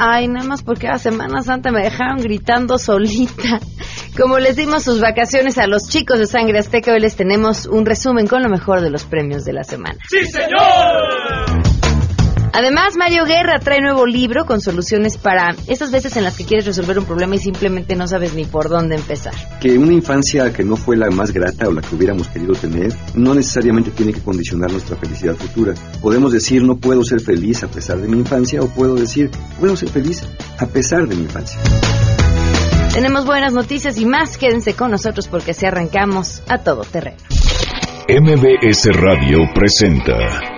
Ay, nada más porque a Semana Santa me dejaron gritando solita. Como les dimos sus vacaciones a los chicos de Sangre Azteca, hoy les tenemos un resumen con lo mejor de los premios de la semana. ¡Sí, señor! Además, Mario Guerra trae nuevo libro con soluciones para esas veces en las que quieres resolver un problema y simplemente no sabes ni por dónde empezar. Que una infancia que no fue la más grata o la que hubiéramos querido tener no necesariamente tiene que condicionar nuestra felicidad futura. Podemos decir no puedo ser feliz a pesar de mi infancia o puedo decir puedo ser feliz a pesar de mi infancia. Tenemos buenas noticias y más. Quédense con nosotros porque se arrancamos a todo terreno. MBS Radio presenta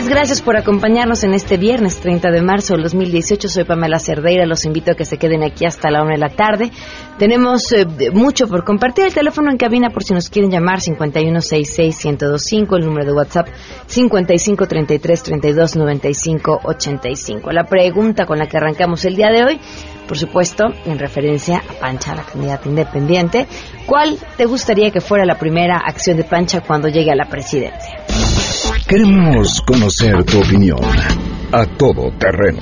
Tardes, gracias por acompañarnos en este viernes 30 de marzo del 2018. Soy Pamela Cerdeira, los invito a que se queden aquí hasta la una de la tarde. Tenemos eh, mucho por compartir. El teléfono en cabina por si nos quieren llamar 5166-1025, el número de WhatsApp 5533-3295-85. La pregunta con la que arrancamos el día de hoy, por supuesto, en referencia a Pancha, la candidata independiente, ¿cuál te gustaría que fuera la primera acción de Pancha cuando llegue a la presidencia? Queremos conocer tu opinión. A Todo Terreno.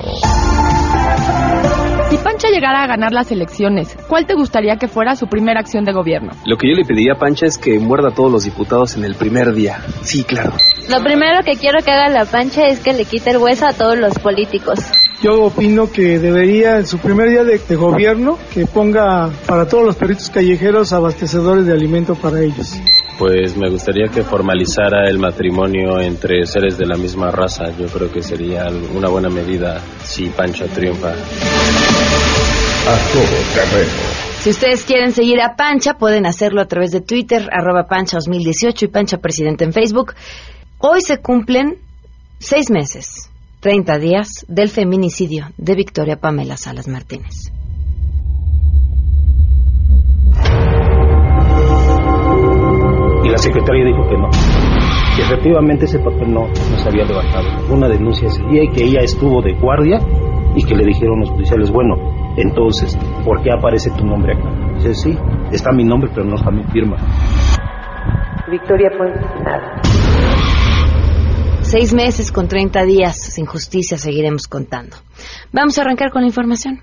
Si Pancha llegara a ganar las elecciones, ¿cuál te gustaría que fuera su primera acción de gobierno? Lo que yo le pediría a Pancha es que muerda a todos los diputados en el primer día. Sí, claro. Lo primero que quiero que haga la Pancha es que le quite el hueso a todos los políticos. Yo opino que debería, en su primer día de, de, gobierno, que ponga para todos los perritos callejeros abastecedores de alimento para ellos. Pues me gustaría que formalizara el matrimonio entre seres de la misma raza. Yo creo que sería una buena medida si Pancho triunfa. A todo terreno. Si ustedes quieren seguir a Pancha, pueden hacerlo a través de Twitter, arroba Pancha 2018 y Pancha Presidente en Facebook. Hoy se cumplen seis meses, 30 días del feminicidio de Victoria Pamela Salas Martínez. Y la secretaria dijo que no, que efectivamente ese papel no, no se había levantado. Una denuncia ese día y que ella estuvo de guardia y que le dijeron los policiales, bueno, entonces, ¿por qué aparece tu nombre acá? Dice, sí, está mi nombre, pero no está mi firma. Victoria fue nada. Seis meses con 30 días sin justicia seguiremos contando. Vamos a arrancar con la información.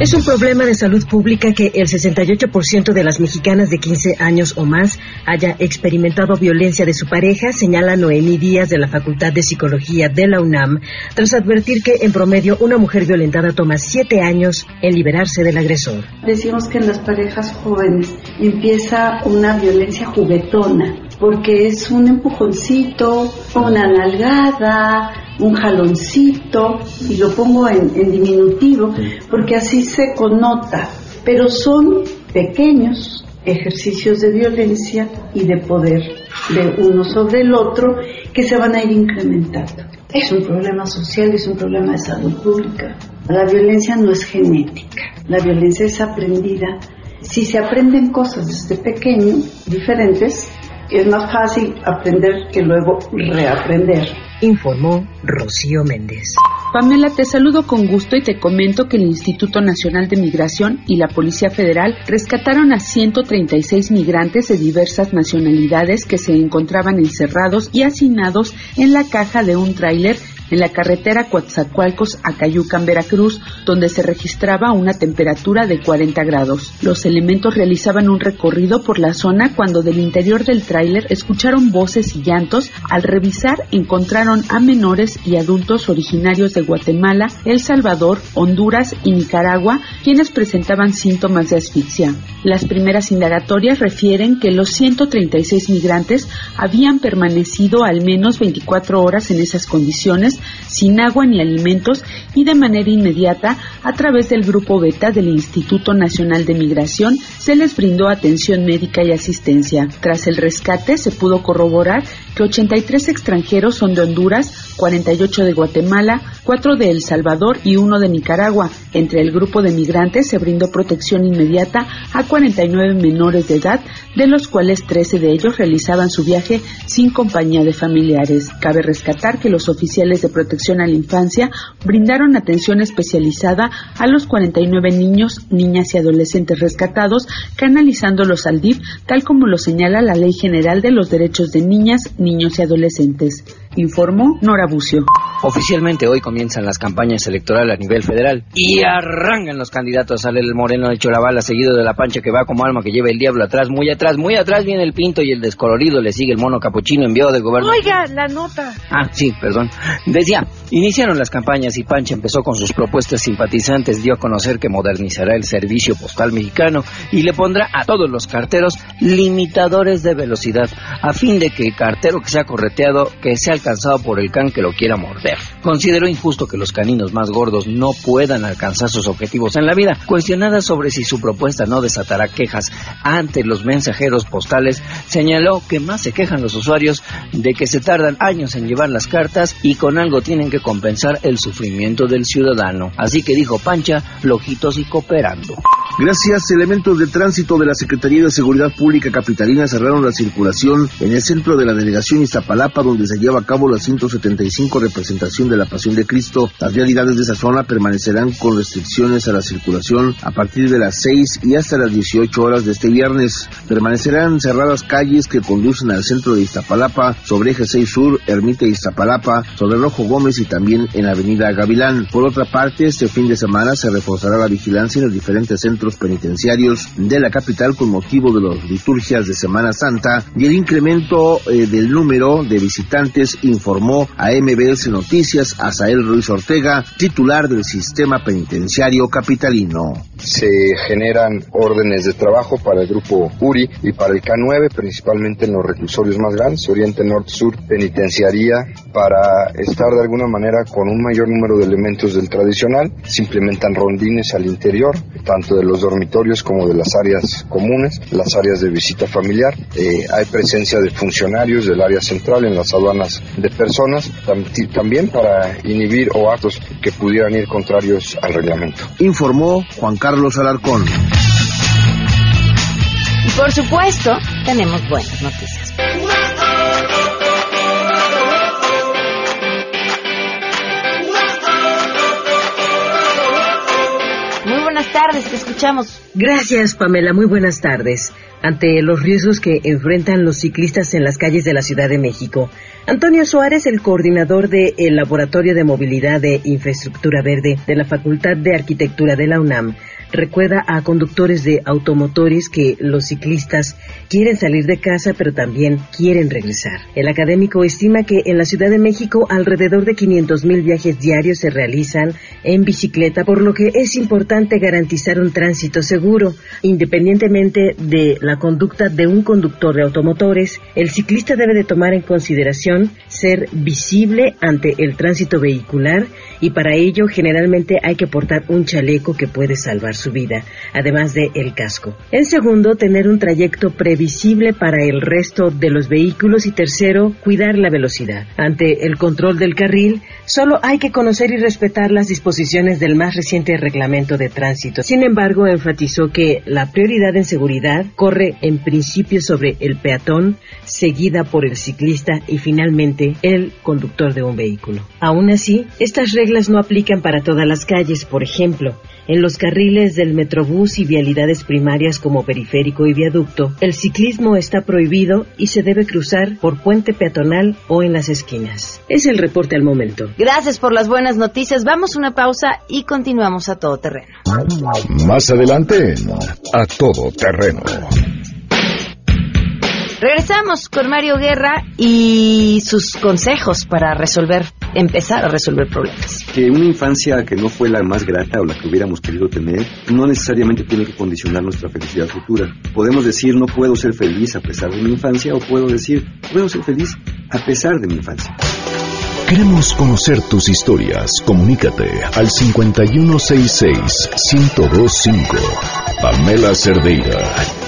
Es un problema de salud pública que el 68% de las mexicanas de 15 años o más haya experimentado violencia de su pareja, señala Noemí Díaz de la Facultad de Psicología de la UNAM, tras advertir que en promedio una mujer violentada toma 7 años en liberarse del agresor. Decimos que en las parejas jóvenes empieza una violencia juguetona, porque es un empujoncito, una nalgada, un jaloncito, y lo pongo en, en, diminutivo, porque así se connota, pero son pequeños ejercicios de violencia y de poder de uno sobre el otro que se van a ir incrementando. Es un problema social, es un problema de salud pública. La violencia no es genética, la violencia es aprendida. Si se aprenden cosas desde pequeño, diferentes, es más fácil aprender que luego reaprender. Informó Rocío Méndez. Pamela, te saludo con gusto y te comento que el Instituto Nacional de Migración y la Policía Federal rescataron a 136 migrantes de diversas nacionalidades que se encontraban encerrados y hacinados en la caja de un tráiler en la carretera Coatzacoalcos a Cayucan, Veracruz, donde se registraba una temperatura de 40 grados. Los elementos realizaban un recorrido por la zona cuando del interior del tráiler escucharon voces y llantos. Al revisar encontraron a menores y adultos originarios de Guatemala, El Salvador, Honduras y Nicaragua, quienes presentaban síntomas de asfixia. Las primeras indagatorias refieren que los 136 migrantes habían permanecido al menos 24 horas en esas condiciones sin agua ni alimentos y de manera inmediata, a través del grupo Beta del Instituto Nacional de Migración, se les brindó atención médica y asistencia. Tras el rescate, se pudo corroborar que 83 extranjeros son de Honduras, 48 de Guatemala, 4 de El Salvador y 1 de Nicaragua. Entre el grupo de migrantes se brindó protección inmediata a 49 menores de edad, de los cuales 13 de ellos realizaban su viaje sin compañía de familiares. Cabe rescatar que los oficiales de protección a la infancia brindaron atención especializada a los 49 niños, niñas y adolescentes rescatados, canalizándolos al DIF, tal como lo señala la Ley General de los Derechos de Niñas, Niños y Adolescentes. Informó Nora Bucio. Oficialmente hoy comienzan las campañas electorales a nivel federal y arrancan los candidatos. Sale el moreno de Cholabala seguido de la pancha que va como alma que lleva el diablo atrás, muy atrás, muy atrás viene el pinto y el descolorido le sigue el mono capuchino enviado del gobierno. Oiga, la nota. Ah, sí, perdón. Decía, iniciaron las campañas y Pancha empezó con sus propuestas simpatizantes, dio a conocer que modernizará el servicio postal mexicano y le pondrá a todos los carteros limitadores de velocidad, a fin de que el cartero que sea correteado, que sea alcanzado por el can que lo quiera morder. Consideró injusto que los caninos más gordos no puedan alcanzar sus objetivos en la vida. Cuestionada sobre si su propuesta no desatará quejas ante los mensajeros postales, señaló que más se quejan los usuarios de que se tardan años en llevar las cartas y con algo tienen que compensar el sufrimiento del ciudadano. Así que dijo Pancha, flojitos y cooperando. Gracias, elementos de tránsito de la Secretaría de Seguridad Pública Capitalina cerraron la circulación en el centro de la delegación Iztapalapa, donde se lleva a cabo la 175 representación de la Pasión de Cristo. Las realidades de esa zona permanecerán con restricciones a la circulación a partir de las 6 y hasta las 18 horas de este viernes. Permanecerán cerradas calles que conducen al centro de Iztapalapa, sobre Eje 6 Sur, Ermita Iztapalapa, sobre Rojo Gómez y también en Avenida Gavilán. Por otra parte, este fin de semana se reforzará la vigilancia en los diferentes centros penitenciarios de la capital con motivo de las liturgias de Semana Santa y el incremento eh, del número de visitantes informó a MBS Noticias Asael Ruiz Ortega, titular del sistema penitenciario capitalino. Se generan órdenes de trabajo para el grupo URI y para el K9, principalmente en los reclusorios más grandes, Oriente, Norte, Sur, Penitenciaría, para estar de alguna manera con un mayor número de elementos del tradicional. Se implementan rondines al interior, tanto de los dormitorios como de las áreas comunes, las áreas de visita familiar. Eh, hay presencia de funcionarios del área central en las aduanas de personas, también para inhibir o actos que pudieran ir contrarios al reglamento. Informó Juan Carlos Alarcón. Y por supuesto, tenemos buenas noticias. Buenas tardes, te escuchamos. Gracias, Pamela. Muy buenas tardes. Ante los riesgos que enfrentan los ciclistas en las calles de la Ciudad de México, Antonio Suárez, el coordinador del Laboratorio de Movilidad de Infraestructura Verde de la Facultad de Arquitectura de la UNAM, recuerda a conductores de automotores que los ciclistas quieren salir de casa pero también quieren regresar. El académico estima que en la Ciudad de México alrededor de 500 mil viajes diarios se realizan en bicicleta, por lo que es importante garantizar un tránsito seguro. Independientemente de la conducta de un conductor de automotores, el ciclista debe de tomar en consideración ser visible ante el tránsito vehicular y para ello generalmente hay que portar un chaleco que puede salvar su vida, además de el casco. En segundo, tener un trayecto previsible para el resto de los vehículos y tercero, cuidar la velocidad. Ante el control del carril, solo hay que conocer y respetar las disposiciones del más reciente reglamento de tránsito. Sin embargo, enfatizó que la prioridad en seguridad corre en principio sobre el peatón, seguida por el ciclista y finalmente el conductor de un vehículo. Aún así, estas reglas no aplican para todas las calles. Por ejemplo, en los carriles del Metrobús y vialidades primarias como periférico y viaducto, el ciclismo está prohibido y se debe cruzar por puente peatonal o en las esquinas. Es el reporte al momento. Gracias por las buenas noticias. Vamos a una pausa y continuamos a todo terreno. Más adelante, a todo terreno. Regresamos con Mario Guerra y sus consejos para resolver, empezar a resolver problemas. Que una infancia que no fue la más grata o la que hubiéramos querido tener, no necesariamente tiene que condicionar nuestra felicidad futura. Podemos decir no puedo ser feliz a pesar de mi infancia o puedo decir puedo ser feliz a pesar de mi infancia. Queremos conocer tus historias. Comunícate al 5166-1025. Pamela Cerdeira.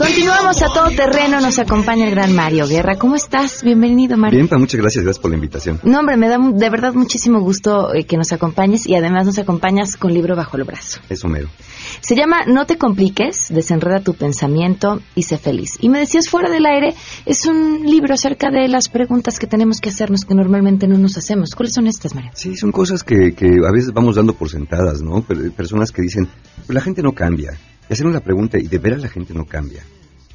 Continuamos a todo terreno, nos acompaña el gran Mario Guerra. ¿Cómo estás? Bienvenido, Mario. Bien, muchas gracias, gracias por la invitación. No, hombre, me da de verdad muchísimo gusto eh, que nos acompañes y además nos acompañas con libro bajo el brazo. Eso mero. Se llama No te compliques, desenreda tu pensamiento y sé feliz. Y me decías fuera del aire, es un libro acerca de las preguntas que tenemos que hacernos que normalmente no nos hacemos. ¿Cuáles son estas, Mario? Sí, son cosas que, que a veces vamos dando por sentadas, ¿no? Personas que dicen, pues la gente no cambia. Y hacemos la pregunta, ¿y de veras la gente no cambia?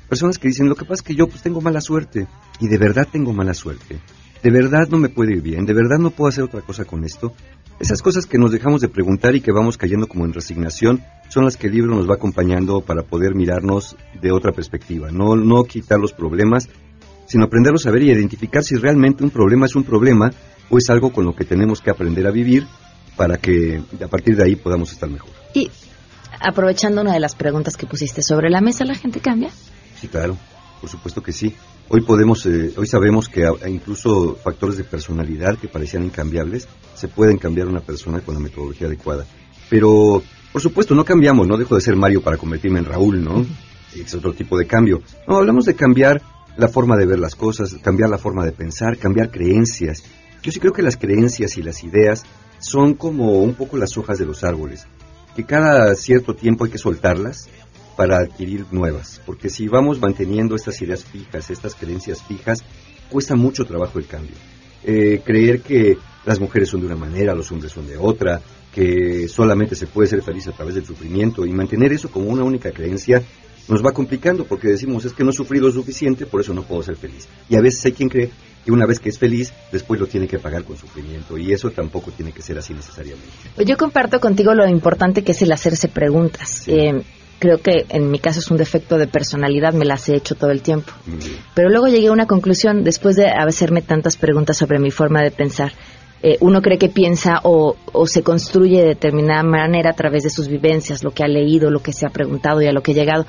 Personas que dicen, lo que pasa es que yo pues tengo mala suerte. Y de verdad tengo mala suerte. De verdad no me puede ir bien. De verdad no puedo hacer otra cosa con esto. Esas cosas que nos dejamos de preguntar y que vamos cayendo como en resignación son las que el libro nos va acompañando para poder mirarnos de otra perspectiva. No, no quitar los problemas, sino aprenderlos a ver y identificar si realmente un problema es un problema o es algo con lo que tenemos que aprender a vivir para que a partir de ahí podamos estar mejor. Aprovechando una de las preguntas que pusiste sobre la mesa, ¿la gente cambia? Sí, claro, por supuesto que sí. Hoy podemos, eh, hoy sabemos que incluso factores de personalidad que parecían incambiables se pueden cambiar una persona con la metodología adecuada. Pero, por supuesto, no cambiamos, no dejo de ser Mario para convertirme en Raúl, ¿no? Es otro tipo de cambio. No, hablamos de cambiar la forma de ver las cosas, cambiar la forma de pensar, cambiar creencias. Yo sí creo que las creencias y las ideas son como un poco las hojas de los árboles que cada cierto tiempo hay que soltarlas para adquirir nuevas, porque si vamos manteniendo estas ideas fijas, estas creencias fijas, cuesta mucho trabajo el cambio. Eh, creer que las mujeres son de una manera, los hombres son de otra, que solamente se puede ser feliz a través del sufrimiento y mantener eso como una única creencia nos va complicando porque decimos es que no he sufrido suficiente, por eso no puedo ser feliz. Y a veces hay quien cree que una vez que es feliz, después lo tiene que pagar con sufrimiento y eso tampoco tiene que ser así necesariamente. Pues yo comparto contigo lo importante que es el hacerse preguntas. Eh, creo que en mi caso es un defecto de personalidad, me las he hecho todo el tiempo. Pero luego llegué a una conclusión después de hacerme tantas preguntas sobre mi forma de pensar. Eh, uno cree que piensa o, o, se construye de determinada manera a través de sus vivencias, lo que ha leído, lo que se ha preguntado y a lo que ha llegado.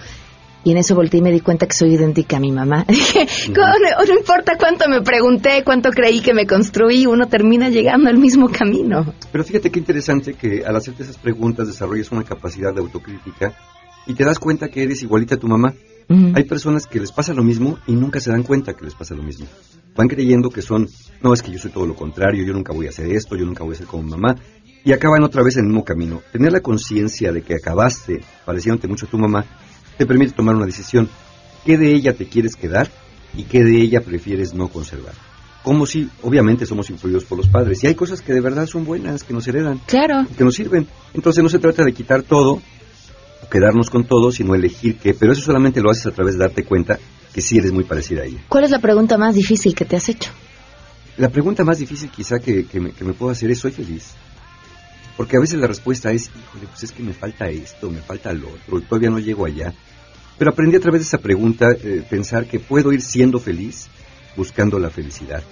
Y en eso volteé y me di cuenta que soy idéntica a mi mamá. Dije, no, importa cuánto me pregunté, cuánto creí que me construí, uno termina llegando al mismo camino. Pero fíjate qué interesante que al hacerte esas preguntas desarrolles una capacidad de autocrítica y te das cuenta que eres igualita a tu mamá. Hay personas que les pasa lo mismo y nunca se dan cuenta que les pasa lo mismo. Van creyendo que son, no, es que yo soy todo lo contrario, yo nunca voy a hacer esto, yo nunca voy a ser como mamá. Y acaban otra vez en el mismo camino. Tener la conciencia de que acabaste pareciéndote mucho a tu mamá te permite tomar una decisión. ¿Qué de ella te quieres quedar y qué de ella prefieres no conservar? Como si, obviamente, somos influidos por los padres. Y hay cosas que de verdad son buenas, que nos heredan. Claro. Que nos sirven. Entonces no se trata de quitar todo o quedarnos con todo, sino elegir qué. Pero eso solamente lo haces a través de darte cuenta que sí eres muy parecida a ella. ¿Cuál es la pregunta más difícil que te has hecho? La pregunta más difícil quizá que, me, que me puedo hacer es, ¿soy feliz? Porque a veces la respuesta es, híjole, pues es que me falta esto, me falta lo otro, todavía no llego allá. Pero aprendí a través de esa pregunta eh, pensar que puedo ir siendo feliz buscando la felicidad.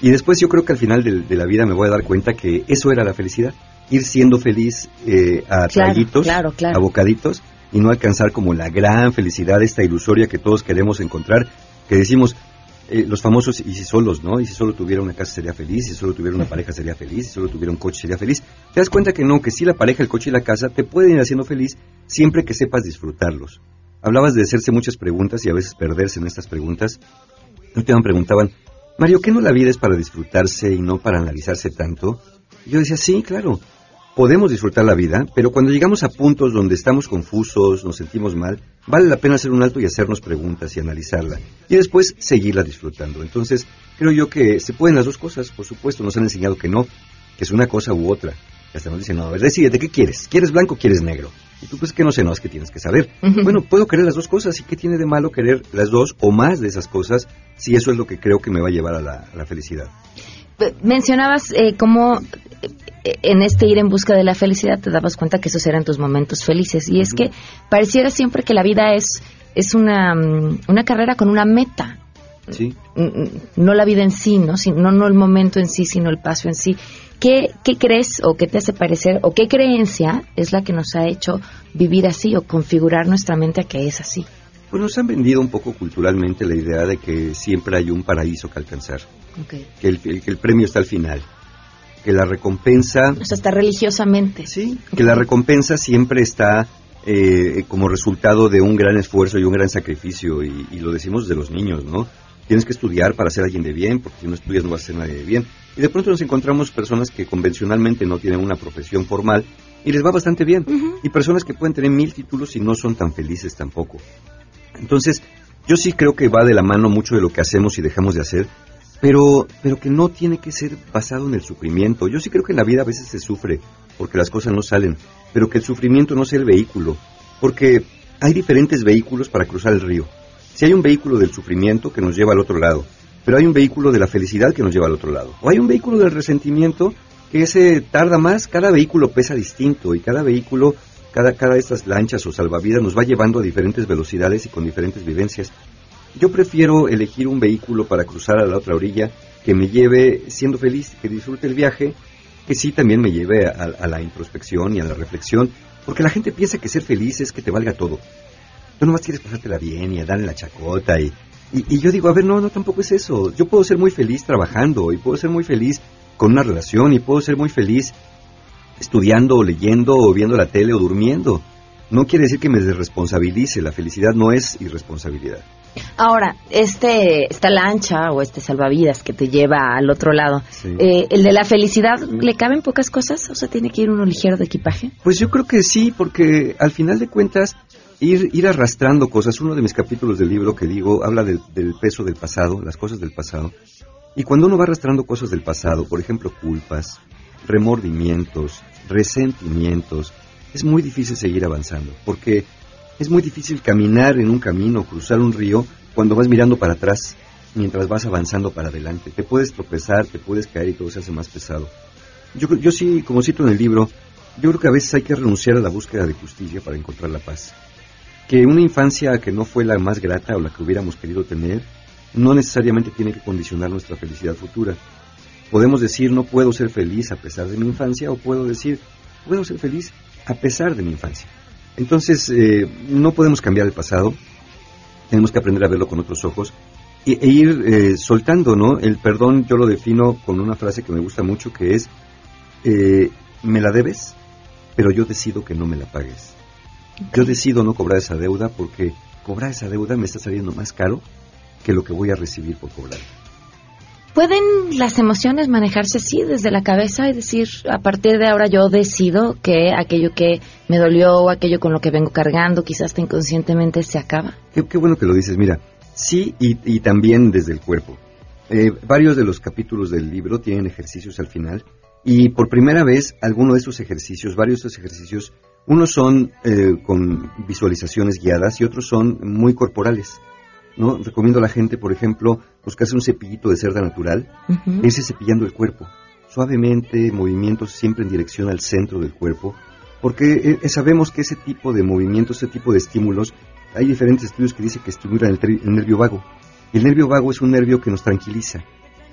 Y después yo creo que al final de, la vida me voy a dar cuenta que eso era la felicidad, ir siendo feliz eh, a traguitos, a bocaditos, y no alcanzar como la gran felicidad, esta ilusoria que todos queremos encontrar, que decimos, eh, los famosos y si solos, ¿no? Y si solo tuviera una casa sería feliz, si solo tuviera una pareja sería feliz, si solo tuviera un coche sería feliz. Te das cuenta que no, que sí la pareja, el coche y la casa te pueden ir haciendo feliz siempre que sepas disfrutarlos. Hablabas de hacerse muchas preguntas y a veces perderse en estas preguntas. Un me preguntaban, Mario, ¿qué no la vida es para disfrutarse y no para analizarse tanto? Y yo decía, sí, claro, podemos disfrutar la vida, pero cuando llegamos a puntos donde estamos confusos, nos sentimos mal, vale la pena hacer un alto y hacernos preguntas y analizarla. Y después seguirla disfrutando. Entonces, creo yo que se pueden las dos cosas, por supuesto, nos han enseñado que no, que es una cosa u otra. Hasta nos dicen, no, a ver, decídete, ¿qué quieres? ¿Quieres blanco o quieres negro? Y tú pues que no sé, no, es que tienes que saber. Bueno, puedo querer las dos cosas. ¿Y qué tiene de malo querer las dos o más de esas cosas si eso es lo que creo que me va a llevar a la, felicidad? Mencionabas eh, cómo eh, en este ir en busca de la felicidad te dabas cuenta que esos eran tus momentos felices. Y es que pareciera siempre que la vida es, es una, mm, una carrera con una meta. Sí. Mm, mm, no la vida en sí, ¿no? no, no el momento en sí, sino el paso en sí. ¿Qué, ¿qué crees o qué te hace parecer o qué creencia es la que nos ha hecho vivir así o configurar nuestra mente a que es así? Pues nos han vendido un poco culturalmente la idea de que siempre hay un paraíso que alcanzar, Okay. que el, que el premio está al final, que la recompensa, O sea, está religiosamente. Sí. que la recompensa siempre está eh, como resultado de un gran esfuerzo y un gran sacrificio, y, y lo decimos de los niños, ¿no? Tienes que estudiar para ser alguien de bien, porque si no estudias no vas a ser nadie de bien. Y de pronto nos encontramos personas que convencionalmente no tienen una profesión formal y les va bastante bien. Y personas que pueden tener mil títulos y no son tan felices tampoco. Entonces, yo sí creo que va de la mano mucho de lo que hacemos y dejamos de hacer, pero, pero que no tiene que ser basado en el sufrimiento. Yo sí creo que en la vida a veces se sufre porque las cosas no salen, pero que el sufrimiento no sea el vehículo, porque hay diferentes vehículos para cruzar el río. Si hay un vehículo del sufrimiento que nos lleva al otro lado, pero hay un vehículo de la felicidad que nos lleva al otro lado, o hay un vehículo del resentimiento que ese tarda más, cada vehículo pesa distinto y cada vehículo, cada, cada de estas lanchas o salvavidas nos va llevando a diferentes velocidades y con diferentes vivencias. Yo prefiero elegir un vehículo para cruzar a la otra orilla que me lleve siendo feliz, que disfrute el viaje, que sí también me lleve a, la introspección y a la reflexión, porque la gente piensa que ser feliz es que te valga todo. Tú nomás quieres pasártela bien y a darle la chacota y, y yo digo, a ver, no, no, tampoco es eso. Yo puedo ser muy feliz trabajando y puedo ser muy feliz con una relación y puedo ser muy feliz estudiando o leyendo o viendo la tele o durmiendo. No quiere decir que me desresponsabilice, la felicidad no es irresponsabilidad. Ahora, este, esta lancha o este salvavidas que te lleva al otro lado, Sí. eh, ¿el de la felicidad le caben pocas cosas? O sea, ¿tiene que ir uno ligero de equipaje? Pues yo creo que sí, porque al final de cuentas, ir, ir arrastrando cosas, uno de mis capítulos del libro que digo, habla del, del peso del pasado, las cosas del pasado, y cuando uno va arrastrando cosas del pasado, por ejemplo, culpas, remordimientos, resentimientos, es muy difícil seguir avanzando, porque es muy difícil caminar en un camino, cruzar un río, cuando vas mirando para atrás, mientras vas avanzando para adelante. Te puedes tropezar, te puedes caer y todo se hace más pesado. Yo, yo sí, como cito en el libro, yo creo que a veces hay que renunciar a la búsqueda de justicia para encontrar la paz. Que una infancia que no fue la más grata o la que hubiéramos querido tener, no necesariamente tiene que condicionar nuestra felicidad futura. Podemos decir no puedo ser feliz a pesar de mi infancia o puedo decir puedo ser feliz a pesar de mi infancia. Entonces, eh, no podemos cambiar el pasado, tenemos que aprender a verlo con otros ojos e, e ir eh, soltando, ¿no? El perdón yo lo defino con una frase que me gusta mucho que es, eh, me la debes, pero yo decido que no me la pagues. Yo decido no cobrar esa deuda porque cobrar esa deuda me está saliendo más caro que lo que voy a recibir por cobrar. ¿Pueden las emociones manejarse así desde la cabeza y decir, a partir de ahora yo decido que aquello que me dolió o aquello con lo que vengo cargando, quizás hasta inconscientemente se acaba? Qué, qué bueno que lo dices, mira, sí y, también desde el cuerpo. Eh, varios de los capítulos del libro tienen ejercicios al final y por primera vez algunos de esos ejercicios, varios de esos ejercicios, unos son eh, con visualizaciones guiadas y otros son muy corporales. ¿No? Recomiendo a la gente, por ejemplo, buscarse un cepillito de cerda natural, irse cepillando el cuerpo, suavemente, movimientos siempre en dirección al centro del cuerpo, porque eh, sabemos que ese tipo de movimientos, ese tipo de estímulos, hay diferentes estudios que dicen que estimulan el, nervio vago. El nervio vago es un nervio que nos tranquiliza,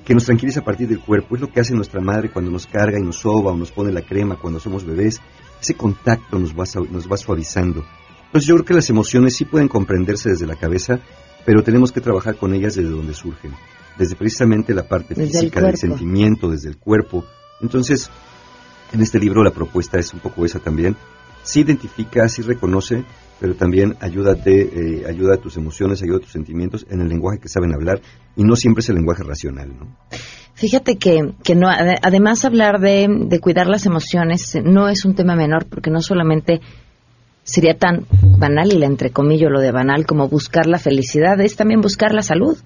que nos tranquiliza a partir del cuerpo. Es lo que hace nuestra madre cuando nos carga y nos soba o nos pone la crema cuando somos bebés. Ese contacto nos va, nos va suavizando. Entonces yo creo que las emociones sí pueden comprenderse desde la cabeza, pero tenemos que trabajar con ellas desde donde surgen, desde precisamente la parte Desde física, del sentimiento, desde el cuerpo. Entonces, en este libro la propuesta es un poco esa también. Sí identifica, sí reconoce, pero también ayúdate, eh, ayuda a tus emociones, ayuda a tus sentimientos en el lenguaje que saben hablar y no siempre es el lenguaje racional, ¿no? Fíjate que, que no, ade- además hablar de, de cuidar las emociones eh, no es un tema menor, porque no solamente sería tan banal, y la entrecomillo lo de banal, como buscar la felicidad, es también buscar la salud.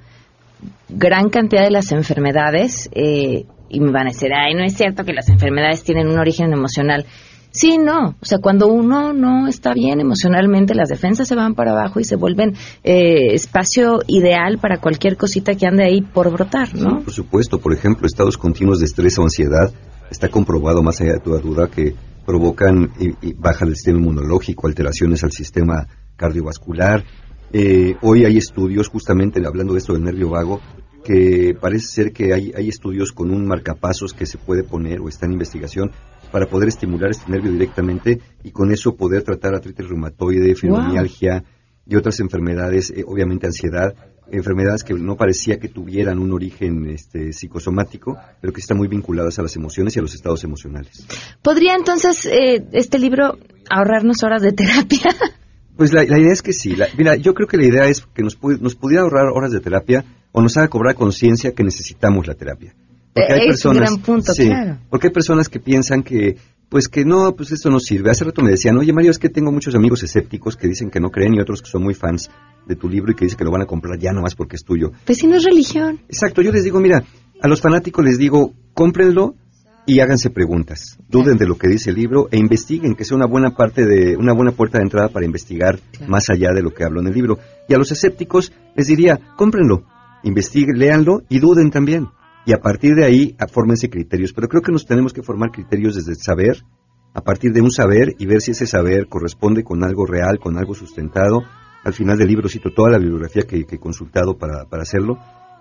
Gran cantidad de las enfermedades, eh, y me van a decir, ay, no es cierto que las enfermedades tienen un origen emocional. Sí, no. O sea, cuando uno no está bien emocionalmente, las defensas se van para abajo y se vuelven eh, espacio ideal para cualquier cosita que ande ahí por brotar, ¿no? Por supuesto, por ejemplo, estados continuos de estrés o ansiedad, está comprobado más allá de toda duda que provocan baja del sistema inmunológico, alteraciones al sistema cardiovascular. Eh, hoy hay estudios, justamente hablando de esto del nervio vago, que parece ser que hay, hay estudios con un marcapasos que se puede poner o está en investigación para poder estimular este nervio directamente y con eso poder tratar artritis reumatoide, fibromialgia y otras enfermedades, eh, obviamente ansiedad, enfermedades que no parecía que tuvieran un origen este, psicosomático, pero que están muy vinculadas a las emociones y a los estados emocionales. ¿Podría entonces eh, este libro ahorrarnos horas de terapia? Pues la, idea es que sí. mira, yo creo que la idea es que nos, nos pudiera ahorrar horas de terapia o nos haga cobrar conciencia que necesitamos la terapia. Porque hay personas, punto, Porque hay personas que piensan que, pues que no, pues esto no sirve. Hace rato me decían, oye Mario, es que tengo muchos amigos escépticos que dicen que no creen y otros que son muy fans de tu libro y que dicen que lo van a comprar ya nomás porque es tuyo. Pues si no es religión. Exacto, yo les digo, mira, a los fanáticos les digo, cómprenlo y háganse preguntas, duden de lo que dice el libro e investiguen, que sea una buena parte de una buena puerta de entrada para investigar más allá de lo que hablo en el libro. Y a los escépticos les diría, cómprenlo, investiguen, léanlo y duden también. Y a partir de ahí, fórmense criterios. Pero creo que nos tenemos que formar criterios desde el saber, a partir de un saber y ver si ese saber corresponde con algo real, con algo sustentado. Al final del libro cito toda la bibliografía que, he consultado para, para hacerlo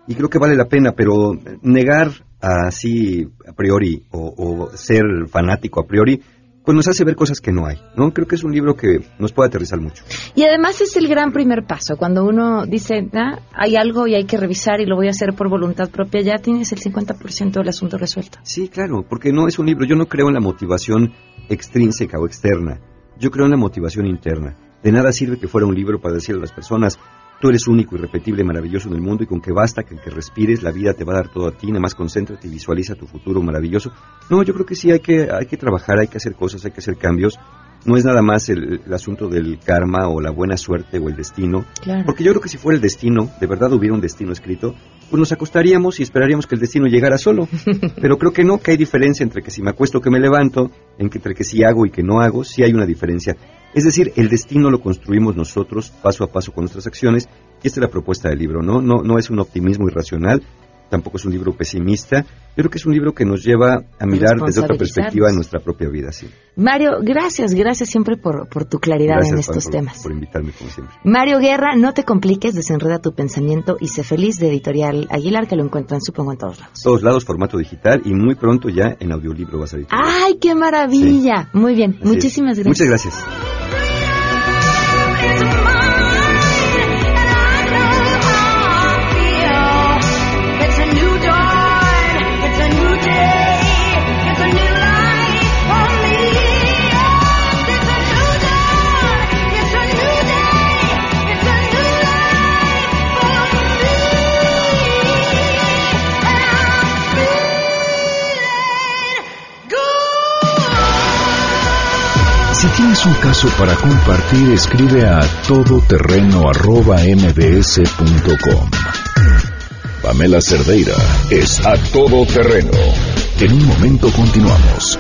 y creo que vale la pena, pero negar así a priori o, ser fanático a priori, pues nos hace ver cosas que no hay, ¿no? Creo que es un libro que nos puede aterrizar mucho. Y además es el gran primer paso, cuando uno dice, ah, hay algo y hay que revisar y lo voy a hacer por voluntad propia, ya tienes el 50% del asunto resuelto. Sí, claro, porque no es un libro, yo no creo en la motivación extrínseca o externa, yo creo en la motivación interna. De nada sirve que fuera un libro para decirle a las personas, Tú eres único, irrepetible, maravilloso en el mundo y con que basta que, que respires, la vida te va a dar todo a ti, nada más concéntrate y visualiza tu futuro maravilloso. No, yo creo que sí hay que, hay que trabajar, hay que hacer cosas, hay que hacer cambios. No es nada más el, asunto del karma o la buena suerte o el destino. Porque yo creo que si fuera el destino, de verdad hubiera un destino escrito, pues nos acostaríamos y esperaríamos que el destino llegara solo. Pero creo que no, que hay diferencia entre que si me acuesto que me levanto, entre que si hago y que no hago, sí hay una diferencia. Es decir, el destino lo construimos nosotros paso a paso con nuestras acciones y esta es la propuesta del libro, ¿no? No, no es un optimismo irracional, tampoco es un libro pesimista, yo creo que es un libro que nos lleva a mirar desde otra perspectiva en nuestra propia vida, sí. Mario, gracias, gracias siempre por, por tu claridad en estos temas. Por invitarme, como siempre. Mario Guerra, no te compliques, desenreda tu pensamiento y sé feliz de Editorial Aguilar, que lo encuentran, supongo, en todos lados. Todos lados, formato digital y muy pronto ya en audiolibro va a salir. ¡Ay, qué maravilla! Muy bien, muchísimas gracias. Muchas gracias. Si tienes un caso para compartir, escribe a todoterreno.mbs.com. Pamela Cerdeira es a todoterreno. En un momento continuamos.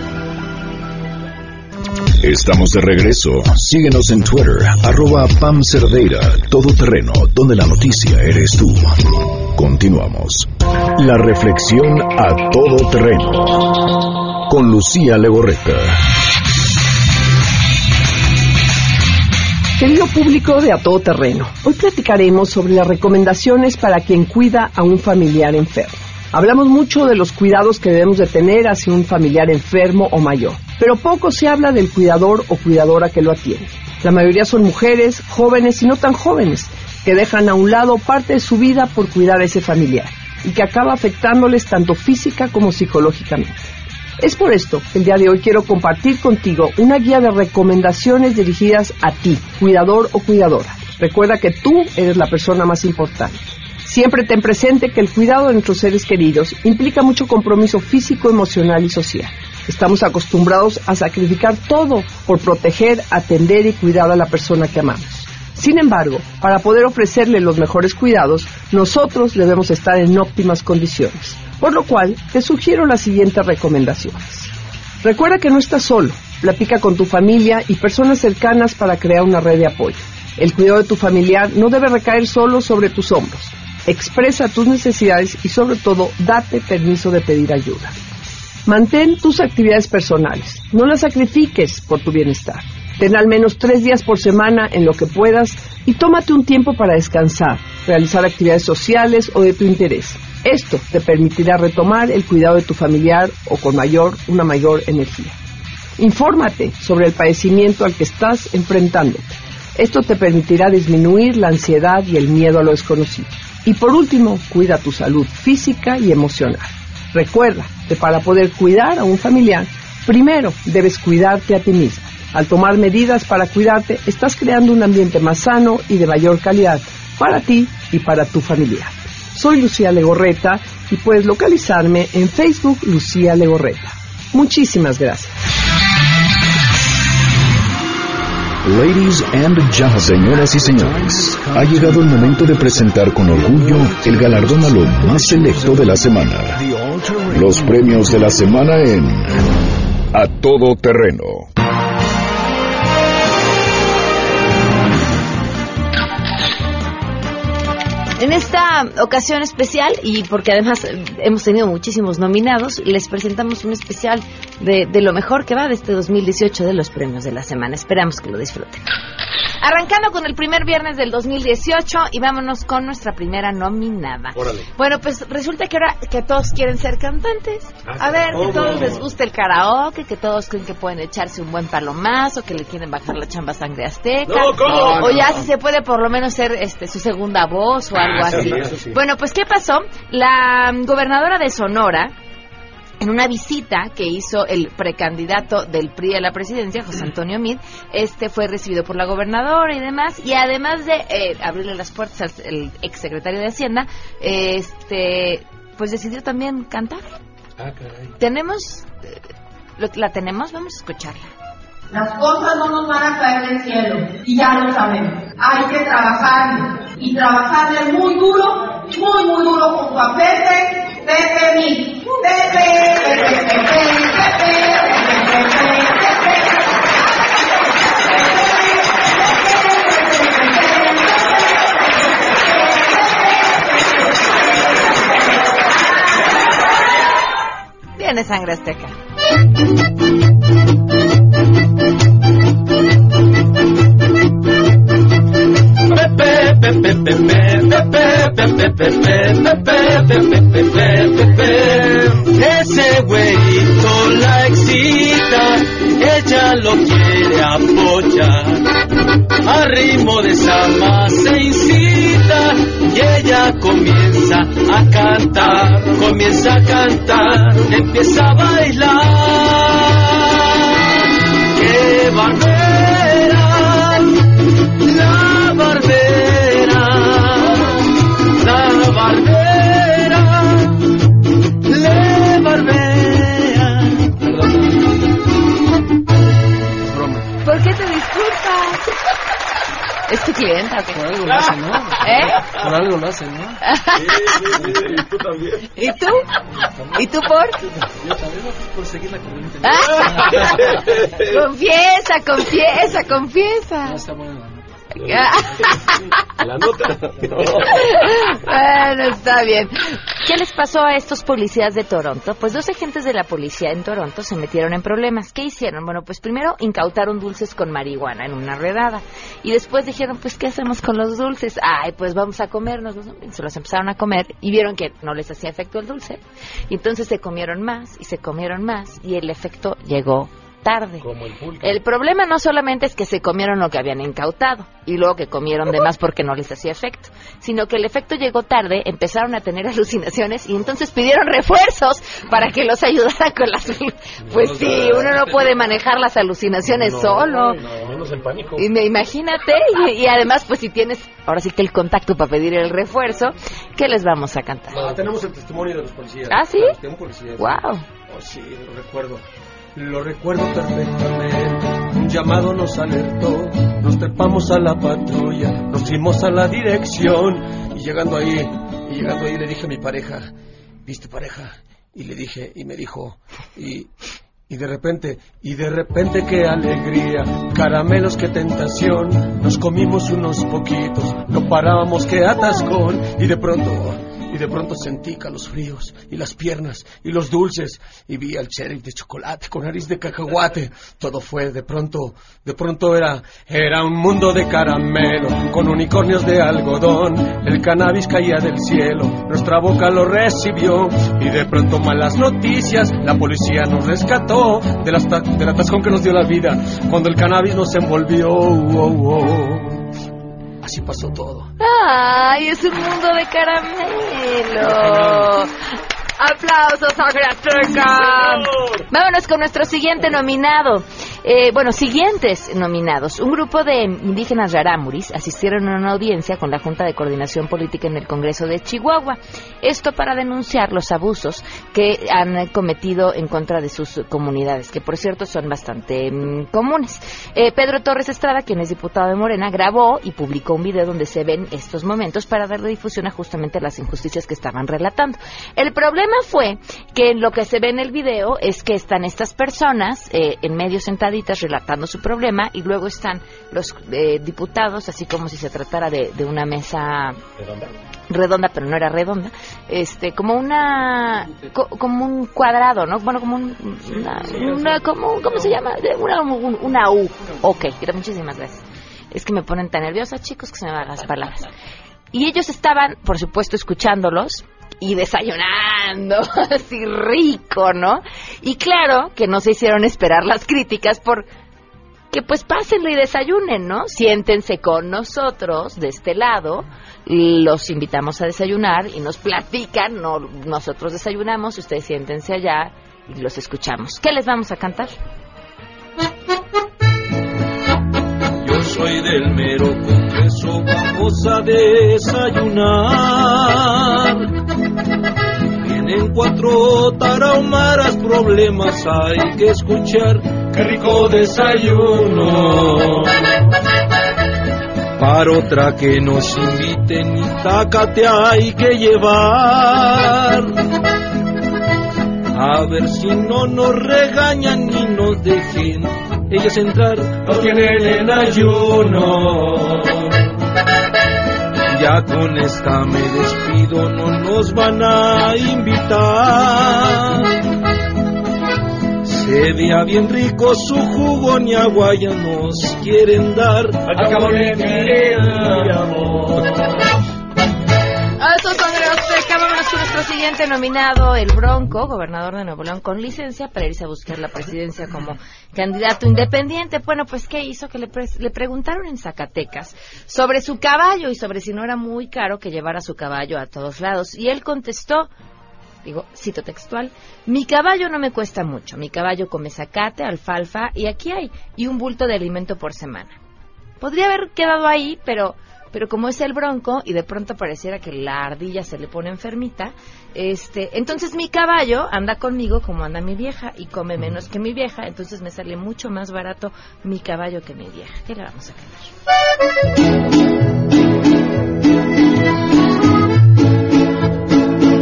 Estamos de regreso. Síguenos en Twitter, arroba Pam Cerdeira, todoterreno, donde la noticia eres tú. Continuamos. La reflexión a todoterreno. Con Lucía Legorreta. Querido público de A Todo Terreno, hoy platicaremos sobre las recomendaciones para quien cuida a un familiar enfermo. Hablamos mucho de los cuidados que debemos de tener hacia un familiar enfermo o mayor, pero poco se habla del cuidador o cuidadora que lo atiende. La mayoría son mujeres, jóvenes y no tan jóvenes, que dejan a un lado parte de su vida por cuidar a ese familiar y que acaba afectándoles tanto física como psicológicamente. Es por esto que el día de hoy quiero compartir contigo una guía de recomendaciones dirigidas a ti, cuidador o cuidadora. Recuerda que tú eres la persona más importante. Siempre ten presente que el cuidado de nuestros seres queridos implica mucho compromiso físico, emocional y social. Estamos acostumbrados a sacrificar todo por proteger, atender y cuidar a la persona que amamos. Sin embargo, para poder ofrecerle los mejores cuidados, nosotros debemos estar en óptimas condiciones. Por lo cual, te sugiero las siguientes recomendaciones. Recuerda que no estás solo. Platica con tu familia y personas cercanas para crear una red de apoyo. El cuidado de tu familiar no debe recaer solo sobre tus hombros. Expresa tus necesidades y sobre todo date permiso de pedir ayuda. Mantén tus actividades personales. No las sacrifiques por tu bienestar. Ten al menos tres días por semana en lo que puedas y tómate un tiempo para descansar, realizar actividades sociales o de tu interés. Esto te permitirá retomar el cuidado de tu familiar o con mayor, una mayor energía. Infórmate sobre el padecimiento al que estás enfrentando. Esto te permitirá disminuir la ansiedad y el miedo a lo desconocido. Y por último, cuida tu salud física y emocional. Recuerda que para poder cuidar a un familiar, primero debes cuidarte a ti mismo. Al tomar medidas para cuidarte, estás creando un ambiente más sano y de mayor calidad para ti y para tu familiar. Soy Lucía Legorreta y puedes localizarme en Facebook Lucía Legorreta. Muchísimas gracias. Ladies and gentlemen, señoras y señores, ha llegado el momento de presentar con orgullo el galardón a lo más selecto de la semana. Los premios de la semana en A Todo Terreno. En esta ocasión especial, y porque además hemos tenido muchísimos nominados, les presentamos un especial de, de lo mejor que va de este 2018 de los premios de la semana. Esperamos que lo disfruten. Arrancando con el primer viernes del 2018 y vámonos con nuestra primera nominada. Órale. Bueno, pues resulta que ahora que todos quieren ser cantantes. A ver, que todos les gusta el karaoke, que todos creen que pueden echarse un buen palomazo, que le quieren bajar la chamba sangre azteca. No, ¿cómo? O ya si se puede por lo menos ser este su segunda voz o algo sí, así. eso sí. Bueno, pues ¿qué pasó? La mm, gobernadora de Sonora en una visita que hizo el precandidato del PRI a la presidencia, José Antonio Mid, este fue recibido por la gobernadora y demás, y además de eh, abrirle las puertas al exsecretario de Hacienda, este, pues decidió también cantar. Ah, caray. Tenemos, eh, lo- la tenemos, vamos a escucharla. Las cosas no nos van a caer del cielo y ya lo sabemos. Hay que trabajarle y trabajarle muy duro, muy muy duro junto a Pepe, Pepe mí. Pepe, Pepe, Pepe, Pepe, Pepe, Pepe. Viene sangre azteca. Ese güeyito la excita, ella lo quiere apoyar. A ritmo de samba se incita y ella comienza a cantar, comienza a cantar, empieza a bailar. O qué? Por algo lo hace, ¿no? ¿Eh? Por algo lo hace, ¿no? y tú también. ¿Y tú? ¿Y tú por? Yo también no, por seguir la corriente. Ah. confiesa, confiesa, confiesa. No, está buena la nota. La nota. bueno, está bien. ¿Qué les pasó a estos policías de Toronto? Pues dos agentes de la policía en Toronto se metieron en problemas. ¿Qué hicieron? Bueno, pues primero incautaron dulces con marihuana en una redada. Y después dijeron, pues, ¿qué hacemos con los dulces? Ay, pues vamos a comernos. Se los empezaron a comer y vieron que no les hacía efecto el dulce. Y entonces se comieron más y se comieron más y el efecto llegó tarde. Como el. El problema no solamente es que se comieron lo que habían incautado y luego que comieron de más porque no les hacía efecto, sino que el efecto llegó tarde, empezaron a tener alucinaciones y entonces pidieron refuerzos para que los ayudaran con las... Pues sí, uno no puede manejar las alucinaciones solo. Menos el pánico. Y me imagínate, y, y además pues si tienes ahora sí que el contacto para pedir el refuerzo, ¿qué les vamos a cantar? Ah, tenemos el testimonio de los policías. ¿Ah, sí? Claro, tengo policías. Wow. Oh, sí, lo recuerdo. Lo recuerdo perfectamente. Un llamado nos alertó. Nos trepamos a la patrulla. Nos fuimos a la dirección. Y llegando ahí, y llegando ahí le dije a mi pareja, ¿viste pareja? Y le dije, y me dijo, y, y de repente, y de repente qué alegría, caramelos qué tentación, nos comimos unos poquitos, no parábamos qué atascón, y de pronto, de pronto sentí calos fríos y las piernas y los dulces y vi al sheriff de chocolate con nariz de cacahuate. Todo fue de pronto, de pronto era, era un mundo de caramelo con unicornios de algodón. El cannabis caía del cielo, nuestra boca lo recibió y de pronto malas noticias, la policía nos rescató de del atascón que nos dio la vida cuando el cannabis nos envolvió. Oh, oh. Así pasó todo. ¡Ay, es un mundo de caramelo! ¡Aplausos a! Vámonos con nuestro siguiente nominado. Eh, bueno, siguientes nominados. Un grupo de indígenas rarámuris asistieron a una audiencia con la Junta de Coordinación Política en el Congreso de Chihuahua. Esto para denunciar los abusos que han cometido en contra de sus comunidades, que por cierto son bastante mm, comunes. Eh, Pedro Torres Estrada, quien es diputado de Morena, grabó y publicó un video donde se ven estos momentos para darle difusión a justamente las injusticias que estaban relatando. El problema fue que lo que se ve en el video es que están estas personas eh, en medio sentaditas relatando su problema y luego están los eh, diputados, así como si se tratara de, una mesa redonda. pero no era redonda, este, como una, como un cuadrado, ¿no? Bueno, como un, una, como, ¿cómo se llama? Una, una U. Ok, muchísimas gracias. Es que me ponen tan nerviosa, chicos, que se me van las palabras. Y ellos estaban, por supuesto, escuchándolos, y desayunando, así rico, ¿no? Y claro que no se hicieron esperar las críticas por que pues pásenlo y desayunen, ¿no? Siéntense con nosotros de este lado, los invitamos a desayunar y nos platican, no, nosotros desayunamos, ustedes siéntense allá y los escuchamos. ¿Qué les vamos a cantar? Yo soy del mero congreso, vamos a desayunar en cuatro tarahumaras problemas hay que escuchar. ¡Qué rico desayuno! Para otra que nos inviten y tácate hay que llevar. A ver si no nos regañan ni nos dejen ellas entrar. No tienen en ayuno. Ya con esta me despido, no nos van a invitar. Se vea bien rico su jugo, ni agua ya nos quieren dar. Acabo de siguiente nominado, el Bronco, gobernador de Nuevo León, con licencia para irse a buscar la presidencia como candidato independiente. Bueno, pues, ¿qué hizo? Que le, le preguntaron en Zacatecas sobre su caballo y sobre si no era muy caro que llevara su caballo a todos lados. Y él contestó, digo, cito textual, mi caballo no me cuesta mucho, mi caballo come zacate, alfalfa y aquí hay, y un bulto de alimento por semana. Podría haber quedado ahí, pero pero como es el bronco y de pronto pareciera que la ardilla se le pone enfermita, este, entonces mi caballo anda conmigo como anda mi vieja y come menos que mi vieja, entonces me sale mucho más barato mi caballo que mi vieja. ¿Qué le vamos a cantar?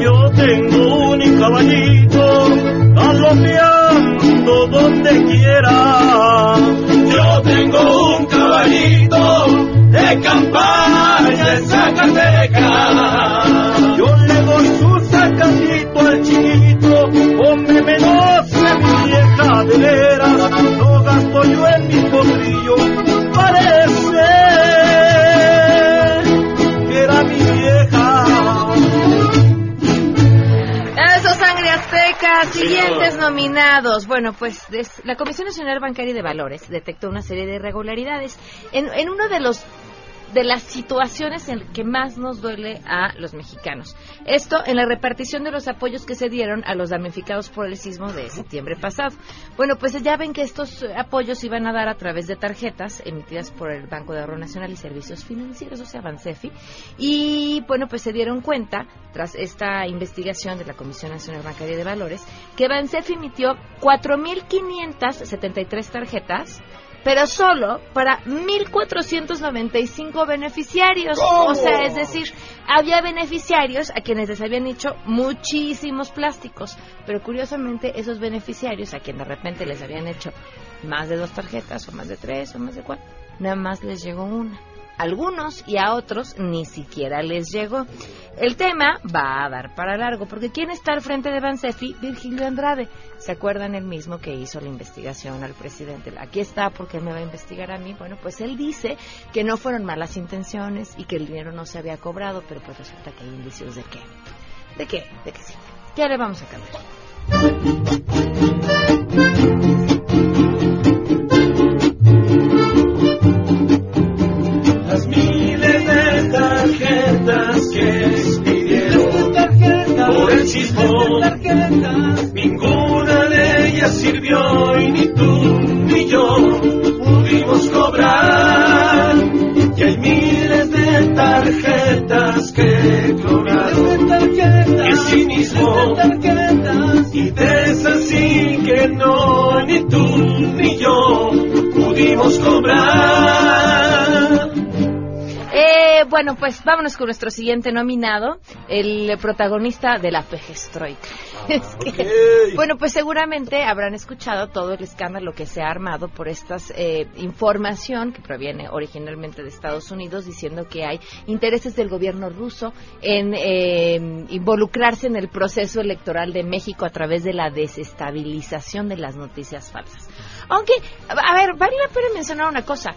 Yo tengo un caballito galopeando donde quiera. Yo tengo un caballito de campaña Zacatecas. Yo le doy su sacatito al chiquito, hombre menos mi vieja de veras, siguientes nominados. Bueno, pues la Comisión Nacional Bancaria de Valores detectó una serie de irregularidades. En, en uno de los de las situaciones en que más nos duele a los mexicanos. Esto en la repartición de los apoyos que se dieron a los damnificados por el sismo de septiembre pasado. Bueno, pues ya ven que estos apoyos iban a dar a través de tarjetas emitidas por el Banco de Ahorro Nacional y Servicios Financieros, o sea, Bansefi. Y bueno, pues se dieron cuenta, tras esta investigación de la Comisión Nacional Bancaria de Valores, que Bansefi emitió 4.573 tarjetas pero solo para 1.495 beneficiarios. O sea, es decir, había beneficiarios a quienes les habían hecho muchísimos plásticos, pero curiosamente esos beneficiarios a quienes de repente les habían hecho más de dos tarjetas, o más de tres, o más de cuatro, nada más les llegó una. Algunos y a otros ni siquiera les llegó. El tema va a dar para largo, porque ¿quién está al frente de Bansefi? Virgilio Andrade. ¿Se acuerdan el mismo que hizo la investigación al presidente? Aquí está porque me va a investigar a mí. Bueno, pues él dice que no fueron malas intenciones y que el dinero no se había cobrado, pero pues resulta que hay indicios de qué. ¿De qué? ¿De qué sí? Ya le vamos a cambiar. Ninguna de ellas sirvió y ni tú ni yo pudimos cobrar. Y hay miles de tarjetas que clonaron el cinismo y de esas sí que no ni tú ni yo pudimos cobrar. Bueno, pues vámonos con nuestro siguiente nominado, el protagonista de la Pejestroika. Es que, Bueno, pues seguramente habrán escuchado todo el escándalo que se ha armado por esta información que proviene originalmente de Estados Unidos diciendo que hay intereses del gobierno ruso en eh, involucrarse en el proceso electoral de México a través de la desestabilización de las noticias falsas. Aunque, a ver, vale la pena mencionar una cosa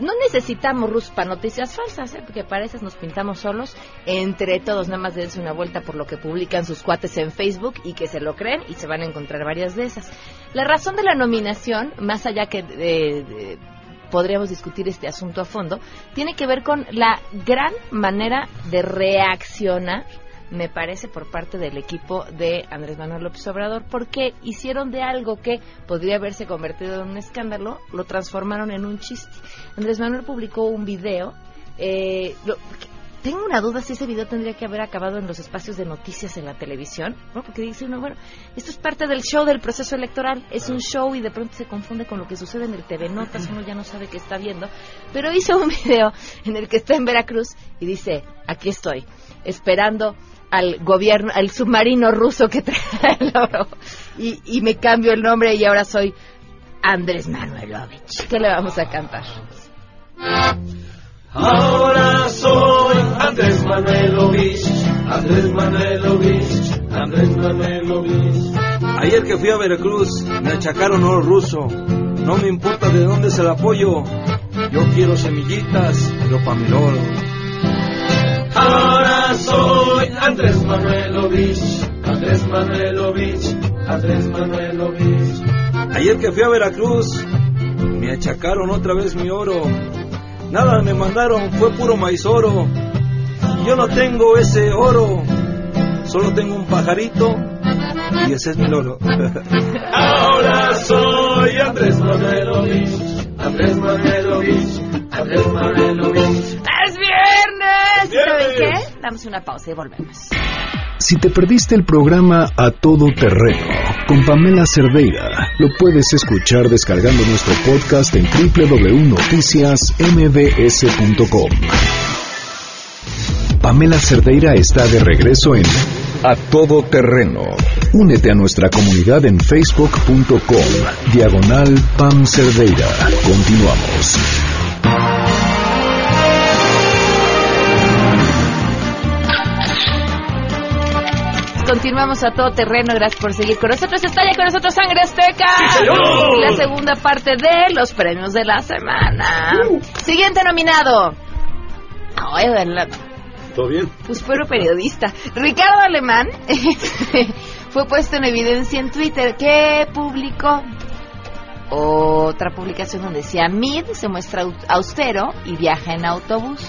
no necesitamos Rus para noticias falsas, ¿eh? porque para esas nos pintamos solos entre todos. Nada más dense una vuelta por lo que publican sus cuates en Facebook y que se lo creen y se van a encontrar varias de esas. La razón de la nominación, más allá que de, de, podríamos discutir este asunto a fondo, tiene que ver con la gran manera de reaccionar me parece, por parte del equipo de Andrés Manuel López Obrador, porque hicieron de algo que podría haberse convertido en un escándalo, lo transformaron en un chiste. Andrés Manuel publicó un video, eh, lo, tengo una duda si ese video tendría que haber acabado en los espacios de noticias en la televisión, ¿no? porque dice uno, bueno, esto es parte del show del proceso electoral, es un show y de pronto se confunde con lo que sucede en el TV Notas, uno ya no sabe qué está viendo, pero hizo un video en el que está en Veracruz y dice, aquí estoy, esperando al gobierno, al submarino ruso que trae el oro. Y, y, me cambio el nombre y ahora soy Andrés Manuelovich. ¿Qué le vamos a cantar? Ahora soy Andrés Manuelovich, Andrés Manuelovich, Andrés Manuelovich. Ayer que fui a Veracruz me achacaron oro ruso. No me importa de dónde es el apoyo. Yo quiero semillitas, pero para mi oro. Ahora soy Andrés Manuelovich, Andrés Manuelovich, Andrés Manuelovich. Ayer que fui a Veracruz, me achacaron otra vez mi oro. Nada me mandaron, fue puro maíz oro. Yo no tengo ese oro, solo tengo un pajarito y ese es mi loro. Ahora soy Andrés Manuelovich, Andrés Manuelovich, Andrés Manuelovich. ¿Saben qué? Damos una pausa y volvemos. Si te perdiste el programa A Todo Terreno con Pamela Cerdeira, lo puedes escuchar descargando nuestro podcast en www.noticiasmbs.com. Pamela Cerdeira está de regreso en A Todo Terreno. Únete a nuestra comunidad en facebook.com, diagonal Pam Cerdeira. Continuamos. Continuamos a todo terreno. Gracias por seguir con nosotros. Está ya con nosotros Sangre Azteca. Sí, la segunda parte de los premios de la semana. Uh. Siguiente nominado. Ay, la... ¿Todo bien? Pues fuero periodista. Ricardo Alemán fue puesto en evidencia en Twitter que publicó otra publicación donde decía Mid se muestra austero y viaja en autobús.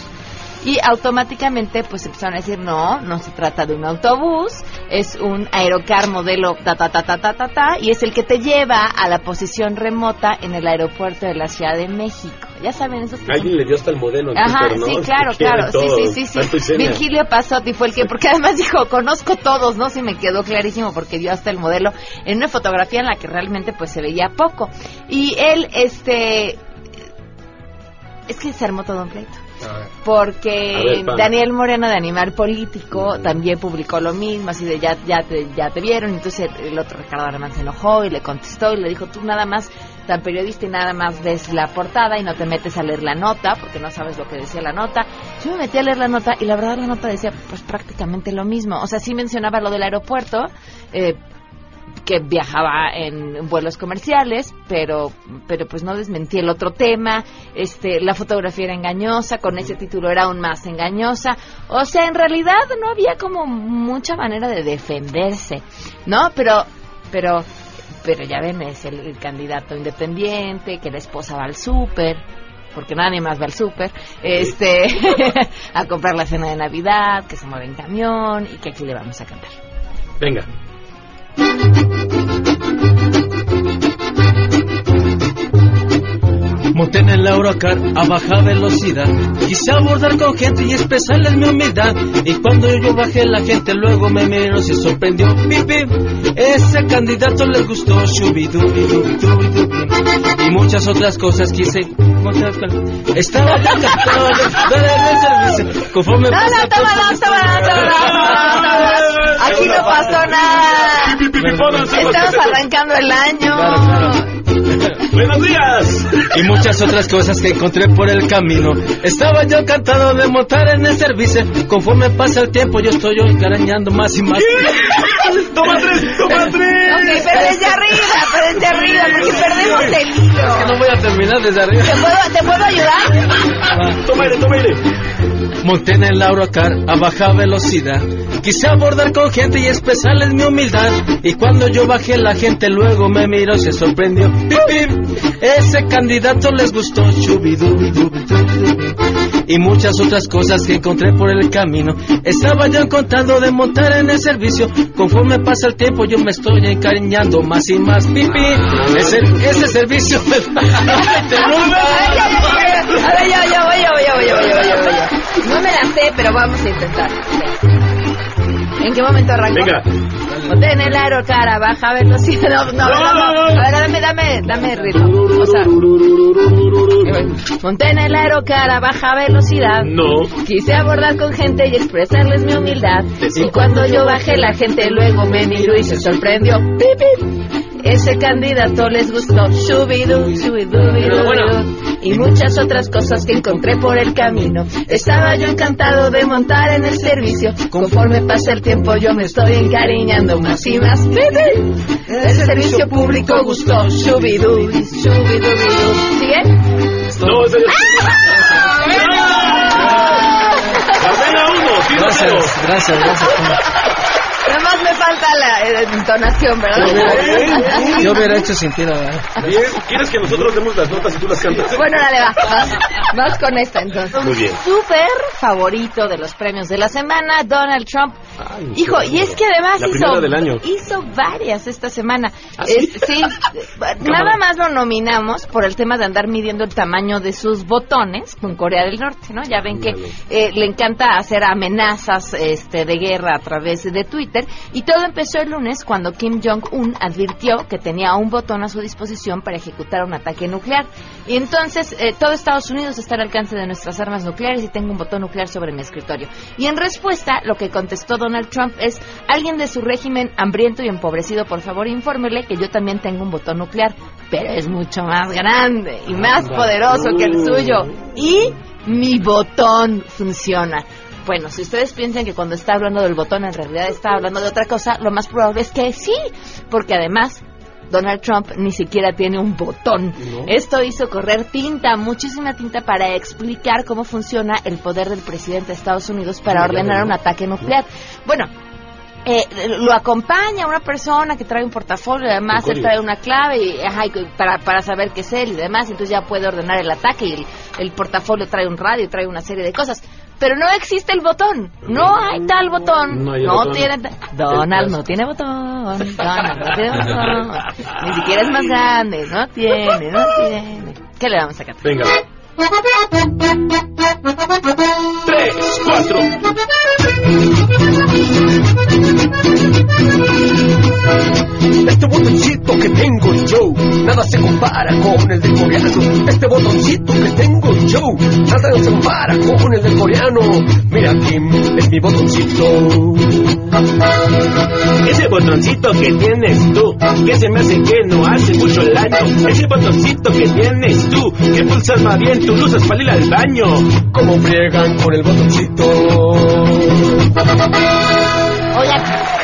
Y automáticamente pues empezaron a decir, no, no se trata de un autobús, es un aerocar modelo ta ta ta ta ta ta ta y es el que te lleva a la posición remota en el aeropuerto de la Ciudad de México. Ya saben esos que Alguien son... le dio hasta el modelo Ajá, Twitter, ¿no? sí, claro, claro, sí, sí, sí, sí. Virgilio Pasotti fue el que, porque además dijo, conozco todos, ¿no? Sí me quedó clarísimo porque dio hasta el modelo en una fotografía en la que realmente pues se veía poco. Y él, este, es que se armó todo un pleito. Porque ver. Daniel Moreno de Animal Político también publicó lo mismo, así de ya, ya, te, ya te vieron, entonces el otro Ricardo Aramán se enojó y le contestó y le dijo, tú nada más, tan periodista y nada más ves la portada y no te metes a leer la nota porque no sabes lo que decía la nota. Yo me metí a leer la nota y la verdad la nota decía pues prácticamente lo mismo, o sea, sí mencionaba lo del aeropuerto, eh, que viajaba en vuelos comerciales, pero pero pues no desmentí el otro tema, este la fotografía era engañosa, con ese título era aún más engañosa, o sea, en realidad no había como mucha manera de defenderse, ¿no? Pero pero pero ya ven, es el, el candidato independiente, que la esposa va al súper, porque nadie más va al súper, este, a comprar la cena de Navidad, que se mueve en camión y que aquí le vamos a cantar. Venga. Monté en el Eurocar a baja velocidad. Quise abordar con gente y expresarles mi humildad. Y cuando yo bajé, la gente luego me miró, se sorprendió. Pipi, ese candidato les gustó. Y muchas otras cosas quise. montar con- Estaba dar el servicio. Conforme pasa Aquí no pasó nada. Estamos arrancando el año. Buenos días. y muchas otras cosas que encontré por el camino. Estaba yo encantado de montar en el servicio. Conforme pasa el tiempo, yo estoy yo encarañando más y más. ¡Toma tres! ¡Toma tres! Ok, pero desde arriba, pero desde arriba, porque perdemos el hilo. Es que no voy a terminar desde arriba. ¿Te puedo, ¿te puedo ayudar? Toma aire, toma aire. Monté en el Eurocar a baja velocidad. Quise abordar con gente y expresarles mi humildad. Y cuando yo bajé, la gente luego me miró, se sorprendió. Pip. Ese candidato les gustó. Y muchas otras cosas que encontré por el camino. Estaba yo contando de montar en el servicio. Conforme pasa el tiempo, yo me estoy encariñando más y más. Pipi, ese, ese servicio me A ver, yo, yo, voy, yo, voy, yo, voy, yo, voy, yo, voy, yo, voy, yo. No me la sé, pero vamos a intentar. ¿En qué momento arrancó? Venga. Monté en el aerocar a baja velocidad. No, no, no, no. A ver, dame, dame, dame ritmo. O sea, monté en el aerocar a baja velocidad. No. Quise abordar con gente y expresarles mi humildad. Y cuando yo bajé, la gente luego me miró y se sorprendió. Pip, pip. Ese candidato les gustó. Shubidú, shubidú, Y muchas otras cosas que encontré por el camino. Estaba yo encantado de montar en el servicio. Conforme pasa el tiempo, yo me estoy encariñando más y más. El servicio público gustó. Shubidú, shubidú, ¿Sigue? No, tiro cero. Gracias, gracias, gracias. Nada más me falta la eh, entonación, ¿verdad? Yo hubiera hecho sin ti, la verdad. Bien, ¿Quieres que nosotros demos las notas y tú las cantas? Bueno, dale, va. Vas, vas con esta entonces. Muy bien. Súper favorito de los premios de la semana, Donald Trump. Hijo, y es que además La hizo, primera del año. hizo varias esta semana. ¿Ah, sí, nada más lo nominamos por el tema de andar midiendo el tamaño de sus botones con Corea del Norte, ¿no? Ya ven que eh, le encanta hacer amenazas este, de guerra a través de Twitter. Y todo empezó el lunes cuando Kim Jong-un advirtió que tenía un botón a su disposición para ejecutar un ataque nuclear. Y entonces eh, todo Estados Unidos está al alcance de nuestras armas nucleares y tengo un botón nuclear sobre mi escritorio. Y en respuesta, lo que contestó Donald Trump es, alguien de su régimen hambriento y empobrecido, por favor, infórmele que yo también tengo un botón nuclear, pero es mucho más grande y más poderoso que el suyo. Y mi botón funciona. Bueno, si ustedes piensan que cuando está hablando del botón en realidad está hablando de otra cosa, lo más probable es que sí, porque además Donald Trump ni siquiera tiene un botón. Esto hizo correr tinta, muchísima tinta para explicar cómo funciona el poder del presidente de Estados Unidos para ordenar un ataque nuclear. Bueno, eh, lo acompaña una persona que trae un portafolio, además él trae una clave y, ajá, y para, para saber qué es él y demás, entonces ya puede ordenar el ataque y el, el portafolio trae un radio, trae una serie de cosas. Pero no existe el botón, no hay tal botón, No no botón. tiene... Donald no tiene botón, Donald no tiene botón, ni siquiera es más grande, no tiene, no tiene. ¿Qué le vamos a cantar? Venga. Tres, cuatro. Este botoncito que tengo yo, nada se compara con el del coreano. Este botoncito que tengo yo, nada se compara con el del coreano. Mira Kim, es mi botoncito. Ese botoncito que tienes tú, que se me hace que no hace mucho el año. Ese botoncito que tienes tú, que pulsas más bien tus luces para ir al baño. Como friegan con el botoncito. Oigan,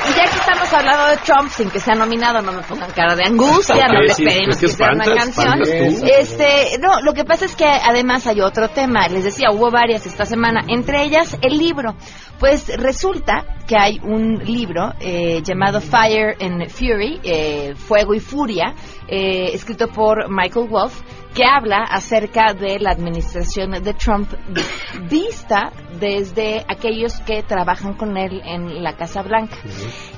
y ya que estamos hablando de Trump, sin que sea nominado, no me pongan cara de angustia, no Ok, le sí, esperemos es que sea una canción. Este, no, lo que pasa es que además hay otro tema. Les decía, hubo varias esta semana, entre ellas el libro. Pues resulta que hay un libro eh, llamado Fire and Fury, eh, Fuego y Furia, eh, escrito por Michael Wolff, que habla acerca de la administración de Trump vista desde aquellos que trabajan con él en la Casa Blanca.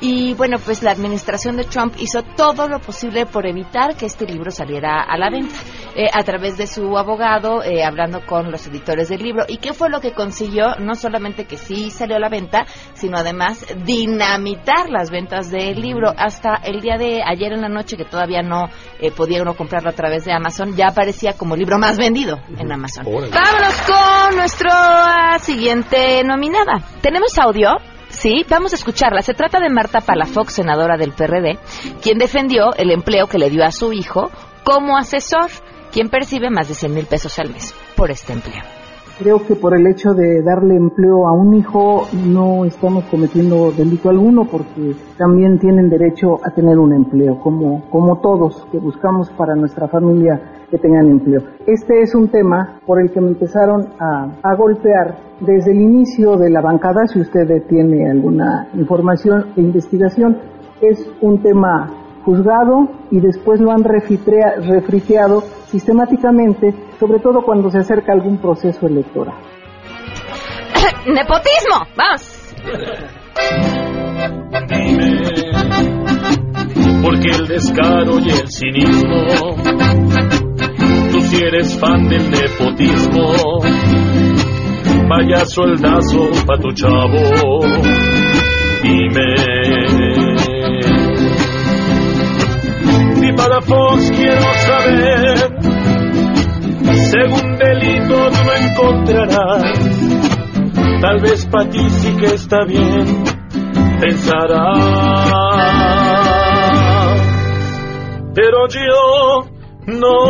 Y bueno, pues la administración de Trump hizo todo lo posible por evitar que este libro saliera a la venta, eh, a través de su abogado, eh, hablando con los editores del libro. ¿Y qué fue lo que consiguió? No solamente que sí salió a la venta, sino además dinamitar las ventas del libro. Hasta el día de ayer en la noche, que todavía no eh, podía uno comprarlo a través de Amazon, ya aparecía como el libro más vendido en Amazon. Vámonos con nuestra siguiente nominada. ¿Tenemos audio? Sí, vamos a escucharla. Se trata de Marta Palafox, senadora del PRD, quien defendió el empleo que le dio a su hijo como asesor, quien percibe más de 100 mil pesos al mes por este empleo. Creo que por el hecho de darle empleo a un hijo no estamos cometiendo delito alguno porque también tienen derecho a tener un empleo, como, como todos que buscamos para nuestra familia que tengan empleo. Este es un tema por el que me empezaron a, a golpear desde el inicio de la bancada, si usted tiene alguna información e investigación, es un tema juzgado y después lo han refriteado sistemáticamente, sobre todo cuando se acerca algún proceso electoral. ¡Nepotismo! ¡Vamos! Porque el descaro y el cinismo, tú si eres fan del nepotismo, vaya soldazo pa' tu chavo, dime. Y para Fox quiero encontrarás, tal vez para ti sí que está bien, pensarás. Pero yo no.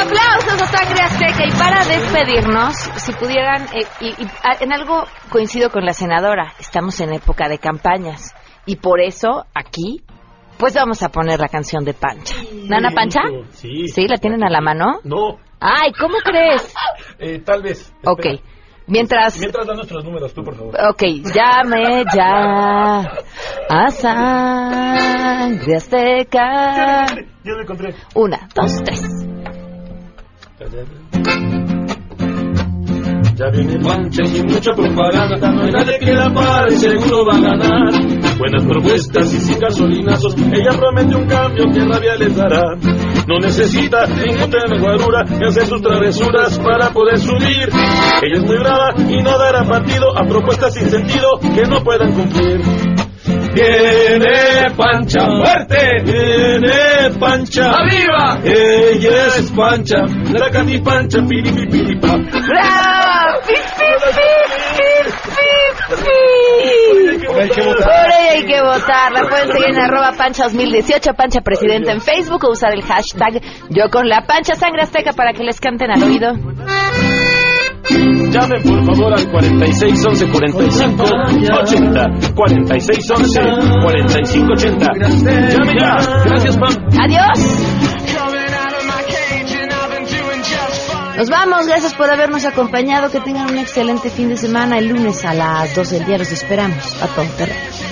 Aplausos a Sangre Azteca. Y para despedirnos, si pudieran, eh, y, en algo coincido con la senadora, estamos en época de campañas. Y por eso aquí, pues vamos a poner la canción de Pancha. ¿Nana Pancha? Sí. ¿Sí? ¿La tienen a la mano? No. Ay, ¿cómo crees? Eh, tal vez. Ok. Mientras Mientras da nuestros números, tú, por favor. Ok, llame ya a sangre azteca. Yo lo encontré. Una, dos, tres. Ya viene Pancha sin mucha propaganda, no hay nadie que la pare, seguro va a ganar. Buenas propuestas y sin gasolinazos, ella promete un cambio que rabia les dará. No necesita ningún tren guarura que hacer sus travesuras para poder subir. Ella es muy brava y no dará partido a propuestas sin sentido que no puedan cumplir. Viene Pancha fuerte, viene Pancha arriba, ella es Pancha, la cati Pancha, piripi piripa. ¡Bravo! ¡Pip, pip, pip, pip, pip! Por ella hay que votar. La pueden seguir en arroba pancha 2018, pancha presidenta en Facebook o usar el hashtag yo con la pancha sangre azteca para que les canten al oído. Llamen por favor al 4611 45 80 4611 45 80. Llame ya. Gracias, Pam. Adiós. Nos vamos, gracias por habernos acompañado. Que tengan un excelente fin de semana. El lunes a las 12 del día los esperamos a todo terreno.